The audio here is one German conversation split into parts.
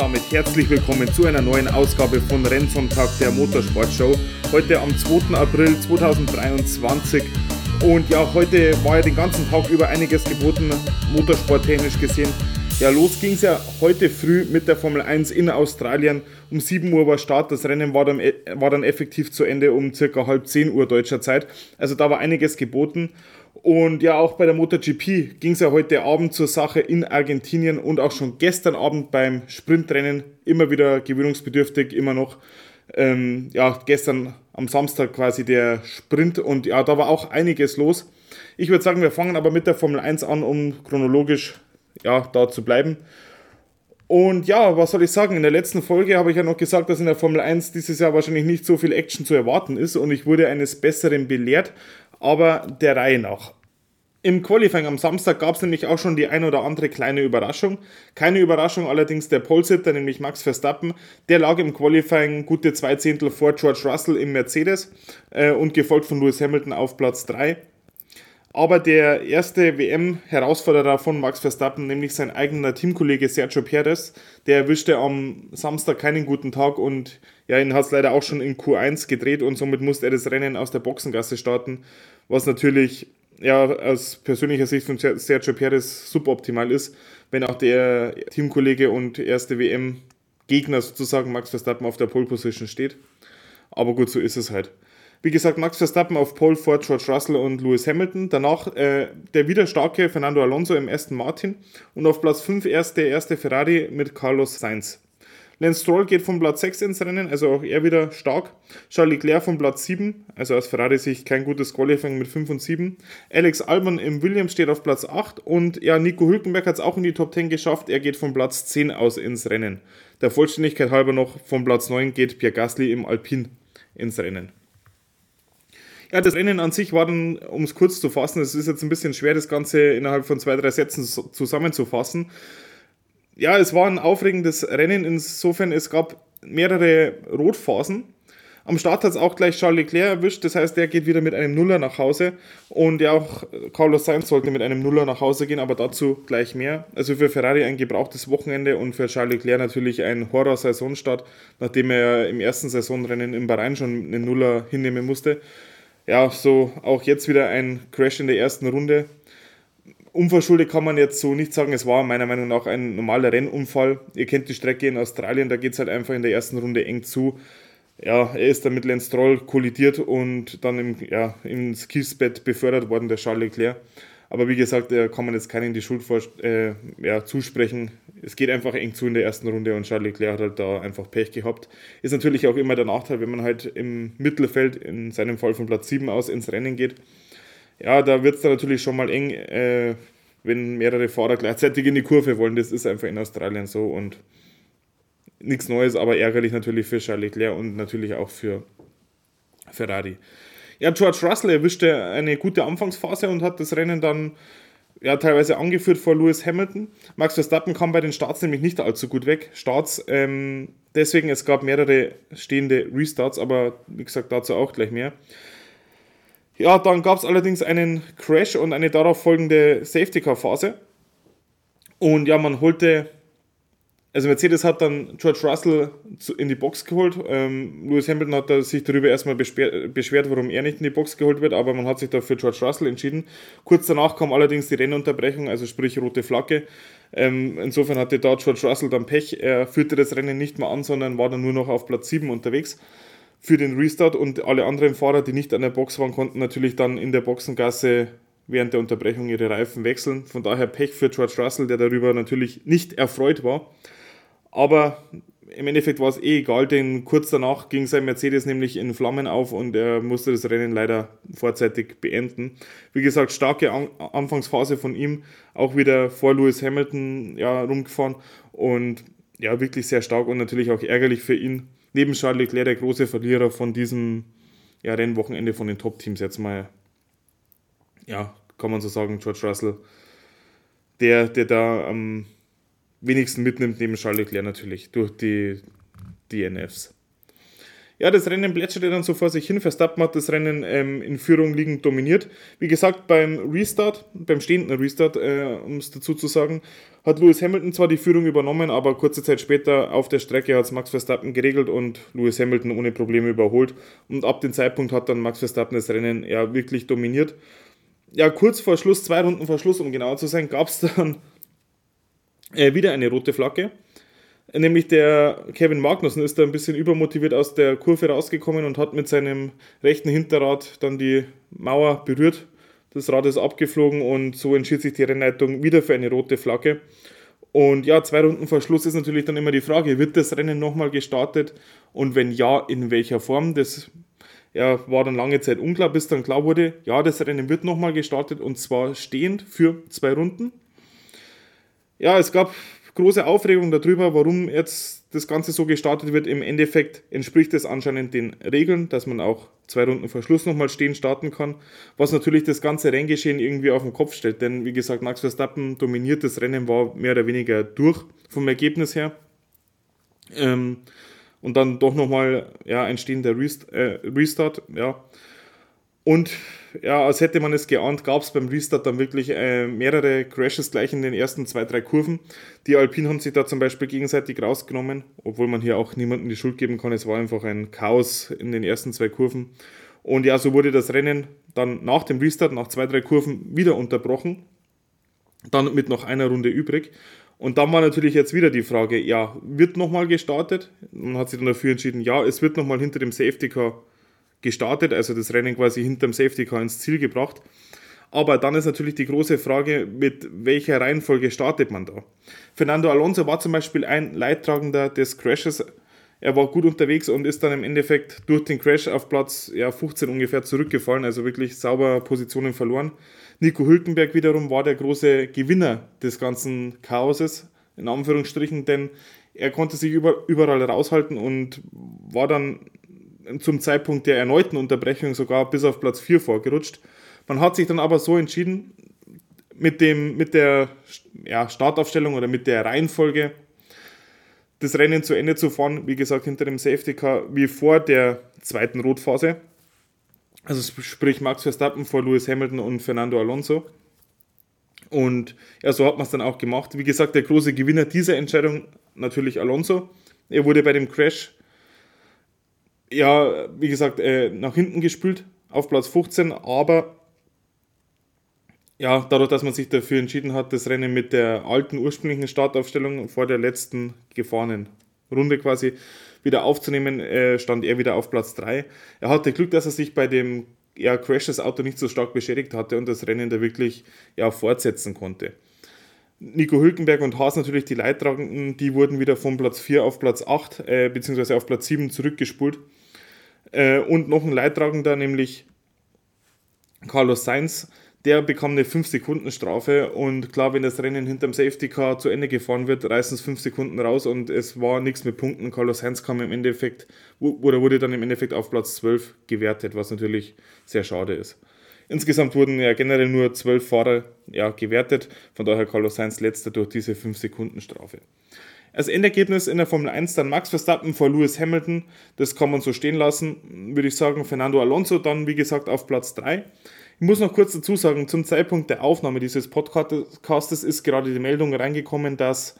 damit herzlich willkommen zu einer neuen Ausgabe von Rennsonntag der Motorsportshow. Heute am 2. April 2023 und ja, heute war ja den ganzen Tag über einiges geboten, motorsporttechnisch gesehen. Ja, los ging es ja heute früh mit der Formel 1 in Australien. Um 7 Uhr war Start, das Rennen war dann, war dann effektiv zu Ende um circa halb 10 Uhr deutscher Zeit. Also da war einiges geboten. Und ja, auch bei der MotoGP ging es ja heute Abend zur Sache in Argentinien und auch schon gestern Abend beim Sprintrennen immer wieder gewöhnungsbedürftig, immer noch. Ähm, ja, gestern am Samstag quasi der Sprint und ja, da war auch einiges los. Ich würde sagen, wir fangen aber mit der Formel 1 an, um chronologisch ja, da zu bleiben. Und ja, was soll ich sagen? In der letzten Folge habe ich ja noch gesagt, dass in der Formel 1 dieses Jahr wahrscheinlich nicht so viel Action zu erwarten ist und ich wurde eines Besseren belehrt aber der Reihe nach. Im Qualifying am Samstag gab es nämlich auch schon die ein oder andere kleine Überraschung. Keine Überraschung allerdings der Polesitter, nämlich Max Verstappen. Der lag im Qualifying gute zwei Zehntel vor George Russell im Mercedes äh, und gefolgt von Lewis Hamilton auf Platz 3. Aber der erste WM-Herausforderer von Max Verstappen, nämlich sein eigener Teamkollege Sergio Perez, der erwischte am Samstag keinen guten Tag und ja, ihn hat es leider auch schon in Q1 gedreht und somit musste er das Rennen aus der Boxengasse starten, was natürlich ja, aus persönlicher Sicht von Sergio Perez suboptimal ist, wenn auch der Teamkollege und erste WM-Gegner sozusagen Max Verstappen auf der Pole Position steht. Aber gut, so ist es halt. Wie gesagt, Max Verstappen auf Pole vor George Russell und Lewis Hamilton. Danach äh, der wieder starke Fernando Alonso im ersten Martin. Und auf Platz 5 erst der erste Ferrari mit Carlos Sainz. Lance Stroll geht von Platz 6 ins Rennen, also auch er wieder stark. Charles Leclerc von Platz 7, also aus Ferrari-Sicht kein gutes Qualifying mit 5 und 7. Alex Albon im Williams steht auf Platz 8 und ja, Nico Hülkenberg hat es auch in die Top 10 geschafft. Er geht von Platz 10 aus ins Rennen. Der Vollständigkeit halber noch von Platz 9 geht Pierre Gasly im Alpin ins Rennen. Ja, das Rennen an sich war dann, um es kurz zu fassen, es ist jetzt ein bisschen schwer, das Ganze innerhalb von zwei, drei Sätzen zusammenzufassen ja, es war ein aufregendes Rennen, insofern es gab mehrere Rotphasen. Am Start hat es auch gleich Charles Leclerc erwischt, das heißt, der geht wieder mit einem Nuller nach Hause und ja auch Carlos Sainz sollte mit einem Nuller nach Hause gehen, aber dazu gleich mehr. Also für Ferrari ein gebrauchtes Wochenende und für Charles Leclerc natürlich ein Horror-Saisonstart, nachdem er im ersten Saisonrennen in Bahrain schon einen Nuller hinnehmen musste. Ja, so auch jetzt wieder ein Crash in der ersten Runde unverschuldet kann man jetzt so nicht sagen. Es war meiner Meinung nach ein normaler Rennunfall. Ihr kennt die Strecke in Australien, da geht es halt einfach in der ersten Runde eng zu. Ja, er ist dann mit Lance Stroll kollidiert und dann im, ja, ins Kiesbett befördert worden, der Charles Leclerc. Aber wie gesagt, da kann man jetzt keinen die Schuld vor, äh, ja, zusprechen. Es geht einfach eng zu in der ersten Runde und Charles Leclerc hat halt da einfach Pech gehabt. Ist natürlich auch immer der Nachteil, wenn man halt im Mittelfeld, in seinem Fall von Platz 7 aus, ins Rennen geht ja, da wird es dann natürlich schon mal eng, äh, wenn mehrere Fahrer gleichzeitig in die Kurve wollen. Das ist einfach in Australien so und nichts Neues, aber ärgerlich natürlich für Charles Leclerc und natürlich auch für Ferrari. Ja, George Russell erwischte eine gute Anfangsphase und hat das Rennen dann ja, teilweise angeführt vor Lewis Hamilton. Max Verstappen kam bei den Starts nämlich nicht allzu gut weg. Starts, ähm, deswegen, es gab mehrere stehende Restarts, aber wie gesagt, dazu auch gleich mehr. Ja, dann gab es allerdings einen Crash und eine darauf folgende Safety-Car-Phase. Und ja, man holte, also Mercedes hat dann George Russell in die Box geholt. Ähm, Lewis Hamilton hat sich darüber erstmal beschwert, warum er nicht in die Box geholt wird, aber man hat sich dafür George Russell entschieden. Kurz danach kam allerdings die Rennunterbrechung, also sprich rote Flagge. Ähm, insofern hatte da George Russell dann Pech. Er führte das Rennen nicht mehr an, sondern war dann nur noch auf Platz 7 unterwegs für den Restart und alle anderen Fahrer, die nicht an der Box waren, konnten natürlich dann in der Boxengasse während der Unterbrechung ihre Reifen wechseln. Von daher Pech für George Russell, der darüber natürlich nicht erfreut war. Aber im Endeffekt war es eh egal, denn kurz danach ging sein Mercedes nämlich in Flammen auf und er musste das Rennen leider vorzeitig beenden. Wie gesagt, starke An Anfangsphase von ihm, auch wieder vor Lewis Hamilton ja, rumgefahren und ja, wirklich sehr stark und natürlich auch ärgerlich für ihn, neben Charles Leclerc der große Verlierer von diesem ja, Rennwochenende von den Top-Teams jetzt mal, ja, kann man so sagen, George Russell, der, der da am wenigsten mitnimmt, neben Charles Leclerc natürlich, durch die DNFs. Ja, das Rennen plätscherte dann so vor sich hin. Verstappen hat das Rennen ähm, in Führung liegend dominiert. Wie gesagt, beim Restart, beim stehenden Restart, äh, um es dazu zu sagen, hat Lewis Hamilton zwar die Führung übernommen, aber kurze Zeit später auf der Strecke hat es Max Verstappen geregelt und Lewis Hamilton ohne Probleme überholt. Und ab dem Zeitpunkt hat dann Max Verstappen das Rennen ja wirklich dominiert. Ja, kurz vor Schluss, zwei Runden vor Schluss, um genauer zu sein, gab es dann äh, wieder eine rote Flagge. Nämlich der Kevin Magnussen ist da ein bisschen übermotiviert aus der Kurve rausgekommen und hat mit seinem rechten Hinterrad dann die Mauer berührt. Das Rad ist abgeflogen und so entschied sich die Rennleitung wieder für eine rote Flagge. Und ja, zwei Runden vor Schluss ist natürlich dann immer die Frage, wird das Rennen nochmal gestartet und wenn ja, in welcher Form? Das ja, war dann lange Zeit unklar, bis dann klar wurde, ja, das Rennen wird nochmal gestartet und zwar stehend für zwei Runden. Ja, es gab große Aufregung darüber, warum jetzt das Ganze so gestartet wird. Im Endeffekt entspricht es anscheinend den Regeln, dass man auch zwei Runden vor Schluss nochmal stehen starten kann, was natürlich das ganze Renngeschehen irgendwie auf den Kopf stellt. Denn wie gesagt, Max Verstappen dominiert das Rennen, war mehr oder weniger durch vom Ergebnis her. Ähm, und dann doch nochmal ja, ein stehender Rest, äh, Restart. Ja. Und ja, als hätte man es geahnt, gab es beim Restart dann wirklich äh, mehrere Crashes gleich in den ersten zwei, drei Kurven. Die Alpinen haben sich da zum Beispiel gegenseitig rausgenommen, obwohl man hier auch niemandem die Schuld geben kann. Es war einfach ein Chaos in den ersten zwei Kurven. Und ja, so wurde das Rennen dann nach dem Restart, nach zwei, drei Kurven, wieder unterbrochen. Dann mit noch einer Runde übrig. Und dann war natürlich jetzt wieder die Frage, ja, wird nochmal gestartet? Man hat sich dann dafür entschieden, ja, es wird nochmal hinter dem Safety Car gestartet, also das Rennen quasi hinterm Safety Car ins Ziel gebracht. Aber dann ist natürlich die große Frage, mit welcher Reihenfolge startet man da? Fernando Alonso war zum Beispiel ein Leidtragender des Crashes. Er war gut unterwegs und ist dann im Endeffekt durch den Crash auf Platz ja, 15 ungefähr zurückgefallen, also wirklich sauber Positionen verloren. Nico Hülkenberg wiederum war der große Gewinner des ganzen Chaoses, in Anführungsstrichen, denn er konnte sich überall raushalten und war dann zum Zeitpunkt der erneuten Unterbrechung sogar bis auf Platz 4 vorgerutscht. Man hat sich dann aber so entschieden, mit, dem, mit der ja, Startaufstellung oder mit der Reihenfolge das Rennen zu Ende zu fahren, wie gesagt, hinter dem Safety Car, wie vor der zweiten Rotphase. Also sprich Max Verstappen vor Lewis Hamilton und Fernando Alonso. Und ja, so hat man es dann auch gemacht. Wie gesagt, der große Gewinner dieser Entscheidung natürlich Alonso. Er wurde bei dem Crash ja, wie gesagt, äh, nach hinten gespült auf Platz 15, aber ja, dadurch, dass man sich dafür entschieden hat, das Rennen mit der alten ursprünglichen Startaufstellung vor der letzten gefahrenen Runde quasi wieder aufzunehmen, äh, stand er wieder auf Platz 3. Er hatte Glück, dass er sich bei dem ja, Crash das Auto nicht so stark beschädigt hatte und das Rennen da wirklich ja, fortsetzen konnte. Nico Hülkenberg und Haas natürlich die Leidtragenden, die wurden wieder von Platz 4 auf Platz 8 äh, bzw. auf Platz 7 zurückgespult. Äh, und noch ein Leidtragender, nämlich Carlos Sainz, der bekam eine 5-Sekunden-Strafe und klar, wenn das Rennen hinterm Safety Car zu Ende gefahren wird, reißen es 5 Sekunden raus und es war nichts mit Punkten. Carlos Sainz kam im Endeffekt, oder wurde dann im Endeffekt auf Platz 12 gewertet, was natürlich sehr schade ist. Insgesamt wurden ja generell nur 12 Fahrer ja, gewertet, von daher Carlos Sainz letzter durch diese 5-Sekunden-Strafe. Als Endergebnis in der Formel 1 dann Max Verstappen vor Lewis Hamilton. Das kann man so stehen lassen, würde ich sagen. Fernando Alonso dann, wie gesagt, auf Platz 3. Ich muss noch kurz dazu sagen, zum Zeitpunkt der Aufnahme dieses Podcastes ist gerade die Meldung reingekommen, dass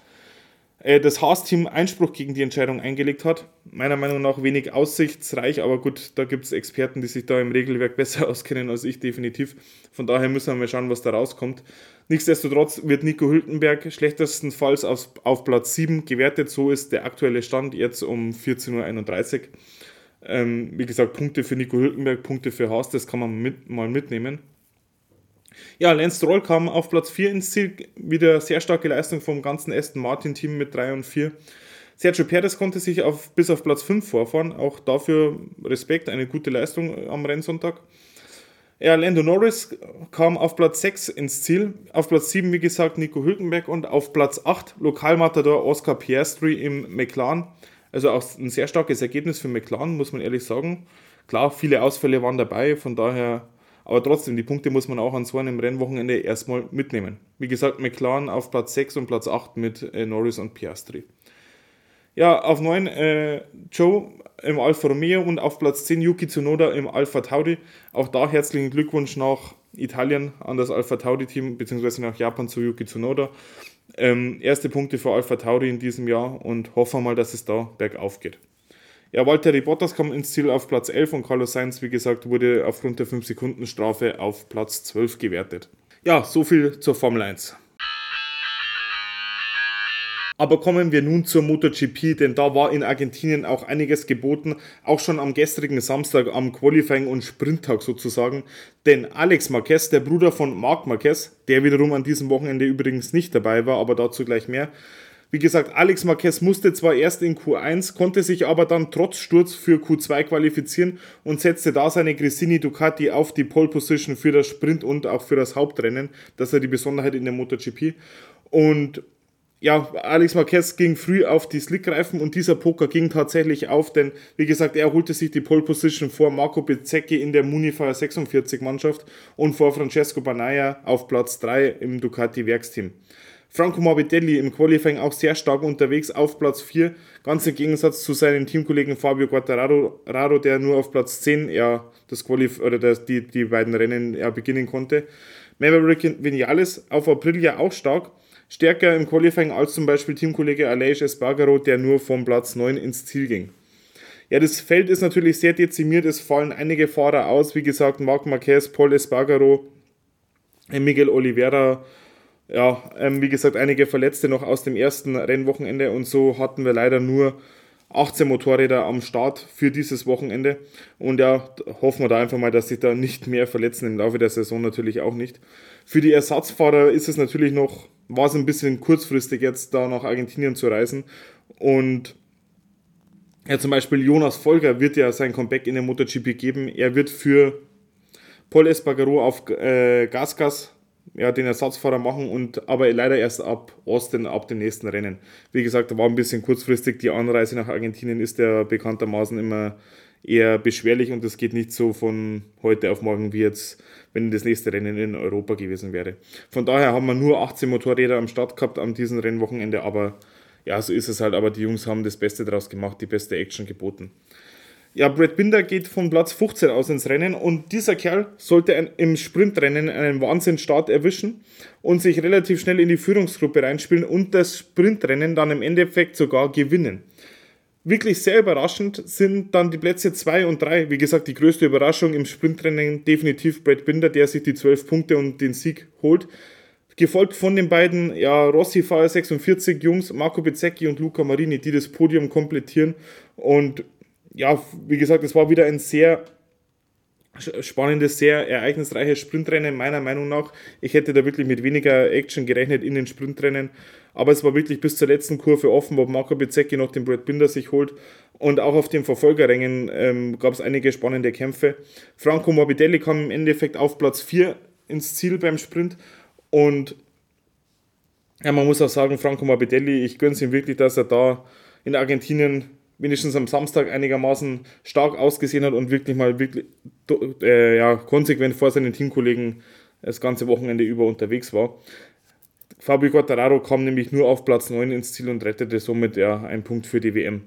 das Haas-Team Einspruch gegen die Entscheidung eingelegt hat. Meiner Meinung nach wenig aussichtsreich, aber gut, da gibt es Experten, die sich da im Regelwerk besser auskennen als ich definitiv. Von daher müssen wir mal schauen, was da rauskommt. Nichtsdestotrotz wird Nico Hülkenberg schlechtestenfalls auf, auf Platz 7 gewertet. So ist der aktuelle Stand jetzt um 14.31 Uhr. Ähm, wie gesagt, Punkte für Nico Hülkenberg, Punkte für Haas, das kann man mit, mal mitnehmen. Ja, Lance Stroll kam auf Platz 4 ins Ziel. Wieder sehr starke Leistung vom ganzen Aston Martin-Team mit 3 und 4. Sergio Perez konnte sich auf, bis auf Platz 5 vorfahren. Auch dafür Respekt, eine gute Leistung am Rennsonntag. Ja, Lando Norris kam auf Platz 6 ins Ziel. Auf Platz 7, wie gesagt, Nico Hülkenberg und auf Platz 8 Lokalmatador Oscar Piastri im McLaren. Also auch ein sehr starkes Ergebnis für McLaren, muss man ehrlich sagen. Klar, viele Ausfälle waren dabei, von daher, aber trotzdem, die Punkte muss man auch an so einem Rennwochenende erstmal mitnehmen. Wie gesagt, McLaren auf Platz 6 und Platz 8 mit äh, Norris und Piastri. Ja, auf 9 äh, Joe im Alfa Romeo und auf Platz 10 Yuki Tsunoda im Alfa Tauri. Auch da herzlichen Glückwunsch nach Italien an das Alfa Tauri-Team, beziehungsweise nach Japan zu Yuki Tsunoda. Ähm, erste Punkte für Alfa Tauri in diesem Jahr und hoffen mal, dass es da bergauf geht. Ja, Walter Bottas kam ins Ziel auf Platz 11 und Carlos Sainz, wie gesagt, wurde aufgrund der 5-Sekunden-Strafe auf Platz 12 gewertet. Ja, so viel zur Formel 1. Aber kommen wir nun zur MotoGP, denn da war in Argentinien auch einiges geboten, auch schon am gestrigen Samstag am Qualifying und Sprinttag sozusagen. Denn Alex Marquez, der Bruder von Marc Marquez, der wiederum an diesem Wochenende übrigens nicht dabei war, aber dazu gleich mehr. Wie gesagt, Alex Marquez musste zwar erst in Q1, konnte sich aber dann trotz Sturz für Q2 qualifizieren und setzte da seine Grissini Ducati auf die Pole Position für das Sprint und auch für das Hauptrennen. Das ist ja die Besonderheit in der MotoGP. Und ja, Alex Marquez ging früh auf die Slickreifen und dieser Poker ging tatsächlich auf, denn wie gesagt, er holte sich die Pole Position vor Marco Bezzecchi in der Munifier 46 Mannschaft und vor Francesco Banaya auf Platz 3 im Ducati Werksteam. Franco Morbidelli im Qualifying auch sehr stark unterwegs auf Platz 4, ganz im Gegensatz zu seinem Teamkollegen Fabio Quartararo, der nur auf Platz 10 ja, das Qualif oder das, die, die beiden Rennen ja, beginnen konnte. Maverick Vinales auf Aprilia auch stark stärker im Qualifying als zum Beispiel Teamkollege Aleix Espargaro, der nur vom Platz 9 ins Ziel ging. Ja, das Feld ist natürlich sehr dezimiert, es fallen einige Fahrer aus, wie gesagt, Marc Marquez, Paul Espargaro, Miguel Oliveira, ja, ähm, wie gesagt, einige Verletzte noch aus dem ersten Rennwochenende und so hatten wir leider nur 18 Motorräder am Start für dieses Wochenende. Und ja, hoffen wir da einfach mal, dass sich da nicht mehr verletzen im Laufe der Saison natürlich auch nicht. Für die Ersatzfahrer ist es natürlich noch, war es ein bisschen kurzfristig jetzt da nach Argentinien zu reisen. Und ja, zum Beispiel Jonas Folger wird ja sein Comeback in der MotoGP geben. Er wird für Paul Espargaro auf äh, Gasgas ja, den Ersatzfahrer machen und aber leider erst ab Osten, ab dem nächsten Rennen. Wie gesagt, da war ein bisschen kurzfristig. Die Anreise nach Argentinien ist ja bekanntermaßen immer eher beschwerlich und das geht nicht so von heute auf morgen wie jetzt, wenn das nächste Rennen in Europa gewesen wäre. Von daher haben wir nur 18 Motorräder am Start gehabt an diesem Rennwochenende, aber ja, so ist es halt. Aber die Jungs haben das Beste daraus gemacht, die beste Action geboten. Ja, Brad Binder geht von Platz 15 aus ins Rennen und dieser Kerl sollte ein, im Sprintrennen einen Wahnsinnsstart erwischen und sich relativ schnell in die Führungsgruppe reinspielen und das Sprintrennen dann im Endeffekt sogar gewinnen. Wirklich sehr überraschend sind dann die Plätze 2 und 3. Wie gesagt, die größte Überraschung im Sprintrennen definitiv Brad Binder, der sich die 12 Punkte und den Sieg holt. Gefolgt von den beiden ja, Rossi Fire 46 Jungs, Marco Bezzecchi und Luca Marini, die das Podium komplettieren. Und ja, wie gesagt, es war wieder ein sehr spannendes, sehr ereignisreiches Sprintrennen, meiner Meinung nach. Ich hätte da wirklich mit weniger Action gerechnet in den Sprintrennen, aber es war wirklich bis zur letzten Kurve offen, wo Marco Bezzecchi noch den Brad Binder sich holt. Und auch auf den Verfolgerrängen ähm, gab es einige spannende Kämpfe. Franco Morbidelli kam im Endeffekt auf Platz 4 ins Ziel beim Sprint. Und ja, man muss auch sagen, Franco Morbidelli, ich gönne es ihm wirklich, dass er da in Argentinien wenigstens am Samstag einigermaßen stark ausgesehen hat und wirklich mal wirklich äh, ja, konsequent vor seinen Teamkollegen das ganze Wochenende über unterwegs war. Fabio Quartararo kam nämlich nur auf Platz 9 ins Ziel und rettete somit ja einen Punkt für die WM.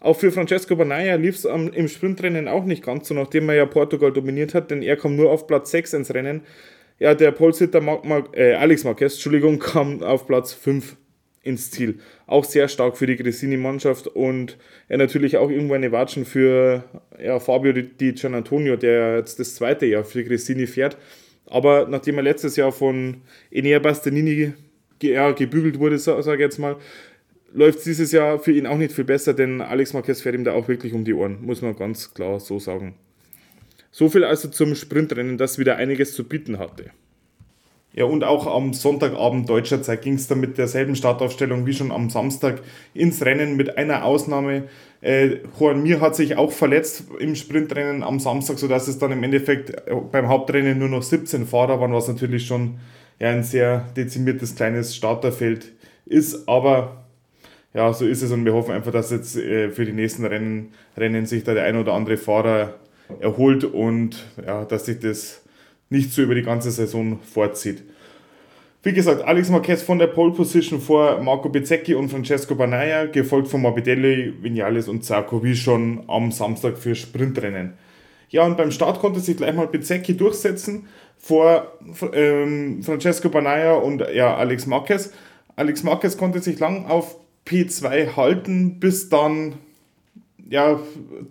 Auch für Francesco Banaya lief es im Sprintrennen auch nicht ganz so, nachdem er ja Portugal dominiert hat, denn er kam nur auf Platz 6 ins Rennen. Ja, der Polsitter Mar Mar äh, Alex Marquez, Entschuldigung, kam auf Platz 5 ins Ziel. Auch sehr stark für die Gresini-Mannschaft und ja, natürlich auch irgendwo eine Watschen für ja, Fabio Di Gianantonio, der jetzt das zweite Jahr für Gresini fährt. Aber nachdem er letztes Jahr von Enea Bastianini ja, gebügelt wurde, sage ich jetzt mal, läuft es dieses Jahr für ihn auch nicht viel besser, denn Alex Marquez fährt ihm da auch wirklich um die Ohren, muss man ganz klar so sagen. So viel also zum Sprintrennen, das wieder einiges zu bieten hatte. Ja, und auch am Sonntagabend deutscher Zeit ging es dann mit derselben Startaufstellung wie schon am Samstag ins Rennen mit einer Ausnahme. Äh, Juan Mir hat sich auch verletzt im Sprintrennen am Samstag, sodass es dann im Endeffekt äh, beim Hauptrennen nur noch 17 Fahrer waren, was natürlich schon ja, ein sehr dezimiertes kleines Starterfeld ist. Aber ja, so ist es und wir hoffen einfach, dass jetzt äh, für die nächsten Rennen, Rennen sich da der ein oder andere Fahrer erholt und ja, dass sich das nicht so über die ganze Saison vorzieht. Wie gesagt, Alex Marquez von der Pole Position vor Marco Bezzecchi und Francesco Banaya, gefolgt von Morbidelli, Vinales und Zarco, wie schon am Samstag für Sprintrennen. Ja, und beim Start konnte sich gleich mal Bezzecchi durchsetzen vor ähm, Francesco Banaya und ja, Alex Marquez. Alex Marquez konnte sich lang auf P2 halten, bis dann ja,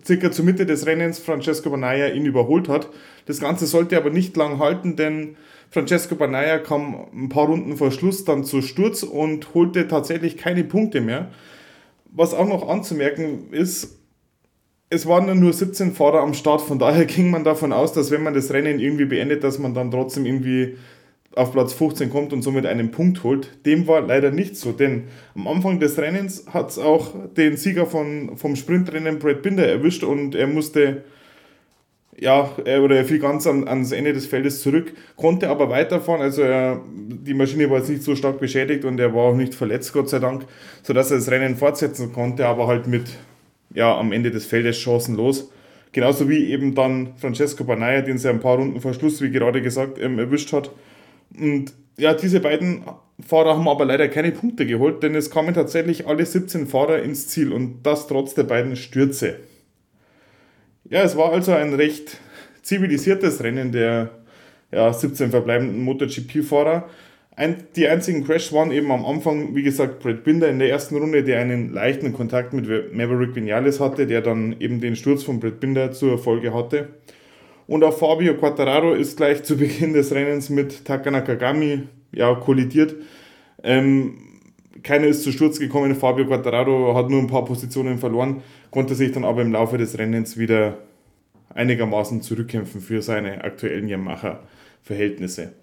circa zur Mitte des Rennens Francesco Banaya ihn überholt hat. Das Ganze sollte aber nicht lang halten, denn Francesco Banaya kam ein paar Runden vor Schluss dann zu Sturz und holte tatsächlich keine Punkte mehr. Was auch noch anzumerken ist, es waren nur 17 Fahrer am Start, von daher ging man davon aus, dass wenn man das Rennen irgendwie beendet, dass man dann trotzdem irgendwie auf Platz 15 kommt und somit einen Punkt holt. Dem war leider nicht so, denn am Anfang des Rennens hat es auch den Sieger von, vom Sprintrennen Brad Binder erwischt und er musste ja, er, oder er fiel ganz an, ans Ende des Feldes zurück, konnte aber weiterfahren. Also er, die Maschine war jetzt nicht so stark beschädigt und er war auch nicht verletzt, Gott sei Dank, sodass er das Rennen fortsetzen konnte, aber halt mit ja, am Ende des Feldes chancenlos. Genauso wie eben dann Francesco Banaya, den sie ein paar Runden vor Schluss, wie gerade gesagt, ähm, erwischt hat. Und ja, diese beiden Fahrer haben aber leider keine Punkte geholt, denn es kamen tatsächlich alle 17 Fahrer ins Ziel und das trotz der beiden Stürze. Ja, es war also ein recht zivilisiertes Rennen der ja, 17 verbleibenden MotoGP-Fahrer. Ein, die einzigen Crash waren eben am Anfang, wie gesagt, Brad Binder in der ersten Runde, der einen leichten Kontakt mit Maverick Vinales hatte, der dann eben den Sturz von Brad Binder zur Folge hatte. Und auch Fabio Quattararo ist gleich zu Beginn des Rennens mit Taka Nakagami ja, kollidiert. Ähm, keiner ist zu Sturz gekommen. Fabio Quattararo hat nur ein paar Positionen verloren, konnte sich dann aber im Laufe des Rennens wieder einigermaßen zurückkämpfen für seine aktuellen Yamaha-Verhältnisse.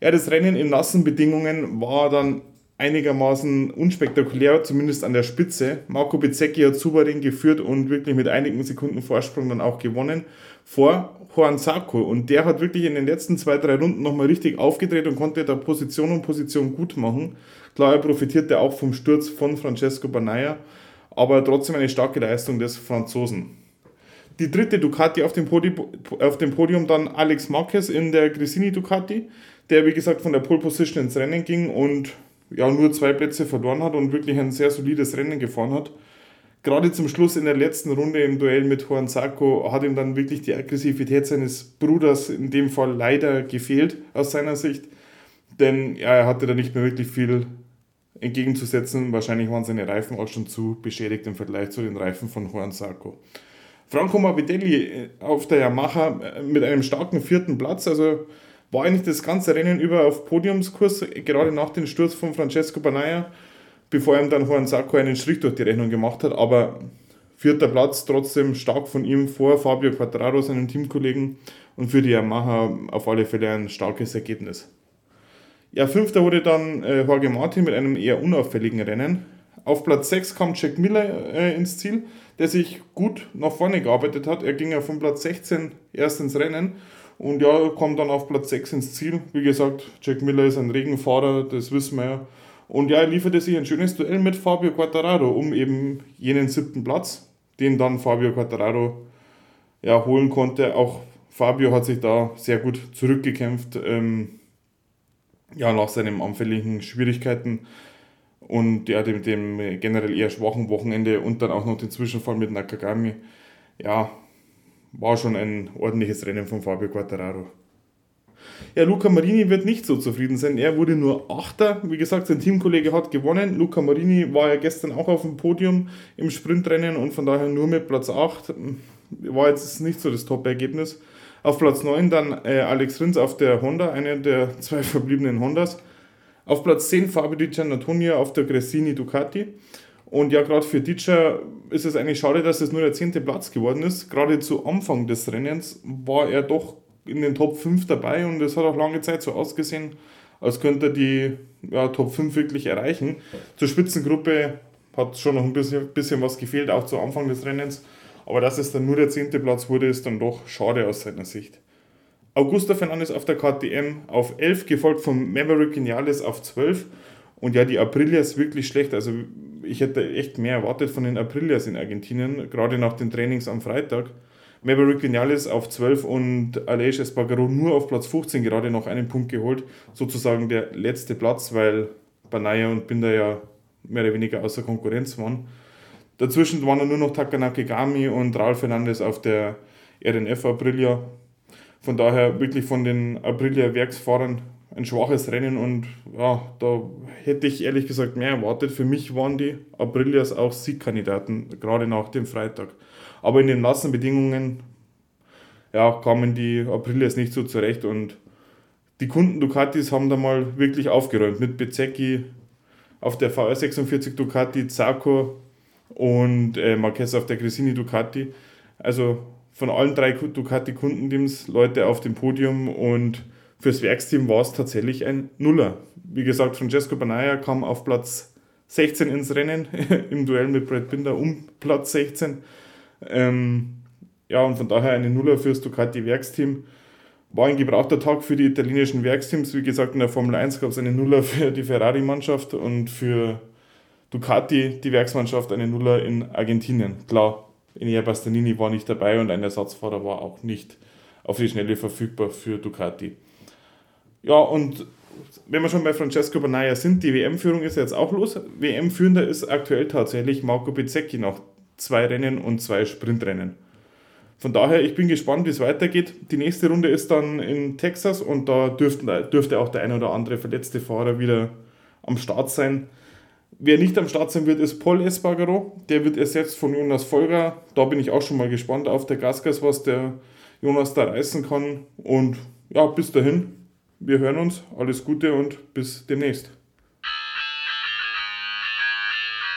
Ja, das Rennen in nassen Bedingungen war dann einigermaßen unspektakulär, zumindest an der Spitze. Marco Bezzecchi hat souverän geführt und wirklich mit einigen Sekunden Vorsprung dann auch gewonnen vor Juan Sarko. Und der hat wirklich in den letzten zwei, drei Runden nochmal richtig aufgedreht und konnte da Position und Position gut machen. Klar, er profitierte auch vom Sturz von Francesco Banaya, aber trotzdem eine starke Leistung des Franzosen. Die dritte Ducati auf dem, Podium, auf dem Podium dann Alex Marquez in der Gresini Ducati, der wie gesagt von der Pole Position ins Rennen ging und ja nur zwei Plätze verloren hat und wirklich ein sehr solides Rennen gefahren hat. Gerade zum Schluss in der letzten Runde im Duell mit Juan Sarko hat ihm dann wirklich die Aggressivität seines Bruders in dem Fall leider gefehlt aus seiner Sicht, denn ja, er hatte da nicht mehr wirklich viel entgegenzusetzen. Wahrscheinlich waren seine Reifen auch schon zu beschädigt im Vergleich zu den Reifen von Juan Sarko. Franco Morbidelli äh, auf der Yamaha äh, mit einem starken vierten Platz, also war eigentlich das ganze Rennen über auf Podiumskurs, gerade nach dem Sturz von Francesco Banaya, bevor ihm dann Juan Sarko einen Strich durch die Rechnung gemacht hat. Aber vierter Platz trotzdem stark von ihm vor Fabio Quattraro, seinem Teamkollegen, und für die Yamaha auf alle Fälle ein starkes Ergebnis. Ja, fünfter wurde dann äh, Jorge Martin mit einem eher unauffälligen Rennen. Auf Platz 6 kam Jack Miller äh, ins Ziel, der sich gut nach vorne gearbeitet hat. Er ging ja von Platz 16 erst ins Rennen und ja, kommt dann auf Platz 6 ins Ziel. Wie gesagt, Jack Miller ist ein Regenfahrer, das wissen wir ja. Und ja, er lieferte sich ein schönes Duell mit Fabio Quattararo um eben jenen siebten Platz, den dann Fabio Quattararo ja, holen konnte. Auch Fabio hat sich da sehr gut zurückgekämpft, ähm, ja, nach seinen anfälligen Schwierigkeiten und ja, dem, dem generell eher schwachen Wochenende und dann auch noch den Zwischenfall mit Nakagami. Ja, war schon ein ordentliches Rennen von Fabio Quattararo. Ja, Luca Marini wird nicht so zufrieden sein. Er wurde nur Achter. Wie gesagt, sein Teamkollege hat gewonnen. Luca Marini war ja gestern auch auf dem Podium im Sprintrennen und von daher nur mit Platz 8. War jetzt nicht so das Top-Ergebnis. Auf Platz 9 dann äh, Alex Rins auf der Honda, einer der zwei verbliebenen Hondas. Auf Platz 10 Fabio Di Giannantonio auf der Gressini Ducati. Und ja, gerade für Ditscher ist es eigentlich schade, dass es nur der zehnte Platz geworden ist. Gerade zu Anfang des Rennens war er doch in den Top 5 dabei und es hat auch lange Zeit so ausgesehen, als könnte er die ja, Top 5 wirklich erreichen. Zur Spitzengruppe hat schon noch ein bisschen, bisschen was gefehlt, auch zu Anfang des Rennens. Aber dass es dann nur der zehnte Platz wurde, ist dann doch schade aus seiner Sicht. Augusto Fernandes auf der KTM auf 11, gefolgt von Maverick Vinales auf 12. Und ja, die Aprilia ist wirklich schlecht. Also ich hätte echt mehr erwartet von den Aprilias in Argentinien, gerade nach den Trainings am Freitag. Maverick Vinales auf 12 und Aleix Espargaro nur auf Platz 15 gerade noch einen Punkt geholt. Sozusagen der letzte Platz, weil Banaya und Binder ja mehr oder weniger außer Konkurrenz waren. Dazwischen waren nur noch Takanaki Gami und Raul Fernandes auf der RNF Aprilia. Von daher wirklich von den Aprilia Werksfahrern ein schwaches Rennen und ja, da hätte ich ehrlich gesagt mehr erwartet. Für mich waren die Aprilias auch Siegkandidaten, gerade nach dem Freitag. Aber in den nassen Bedingungen ja, kamen die Aprilias nicht so zurecht und die Kunden Ducatis haben da mal wirklich aufgeräumt mit Bezecchi auf der VR46 Ducati, Zarco und äh, Marquez auf der Gresini Ducati. Also von allen drei Ducati-Kundenteams Leute auf dem Podium und fürs Werksteam war es tatsächlich ein Nuller. Wie gesagt, Francesco Banaya kam auf Platz 16 ins Rennen im Duell mit Brad Binder um Platz 16. Ähm, ja, und von daher eine Nuller fürs Ducati-Werksteam. War ein gebrauchter Tag für die italienischen Werksteams. Wie gesagt, in der Formel 1 gab es eine Nuller für die Ferrari-Mannschaft und für Ducati, die Werksmannschaft, eine Nuller in Argentinien. Klar, Enea Bastianini war nicht dabei und ein Ersatzfahrer war auch nicht auf die Schnelle verfügbar für Ducati. Ja, und wenn wir schon bei Francesco Banaya sind, die WM-Führung ist jetzt auch los. WM-Führender ist aktuell tatsächlich Marco Bezzecchi nach zwei Rennen und zwei Sprintrennen. Von daher, ich bin gespannt, wie es weitergeht. Die nächste Runde ist dann in Texas und da dürften, dürfte auch der ein oder andere verletzte Fahrer wieder am Start sein. Wer nicht am Start sein wird, ist Paul Espargaro. Der wird ersetzt von Jonas Folger. Da bin ich auch schon mal gespannt auf der Gasgas, was der Jonas da reißen kann. Und ja, bis dahin wir hören uns, alles Gute und bis demnächst.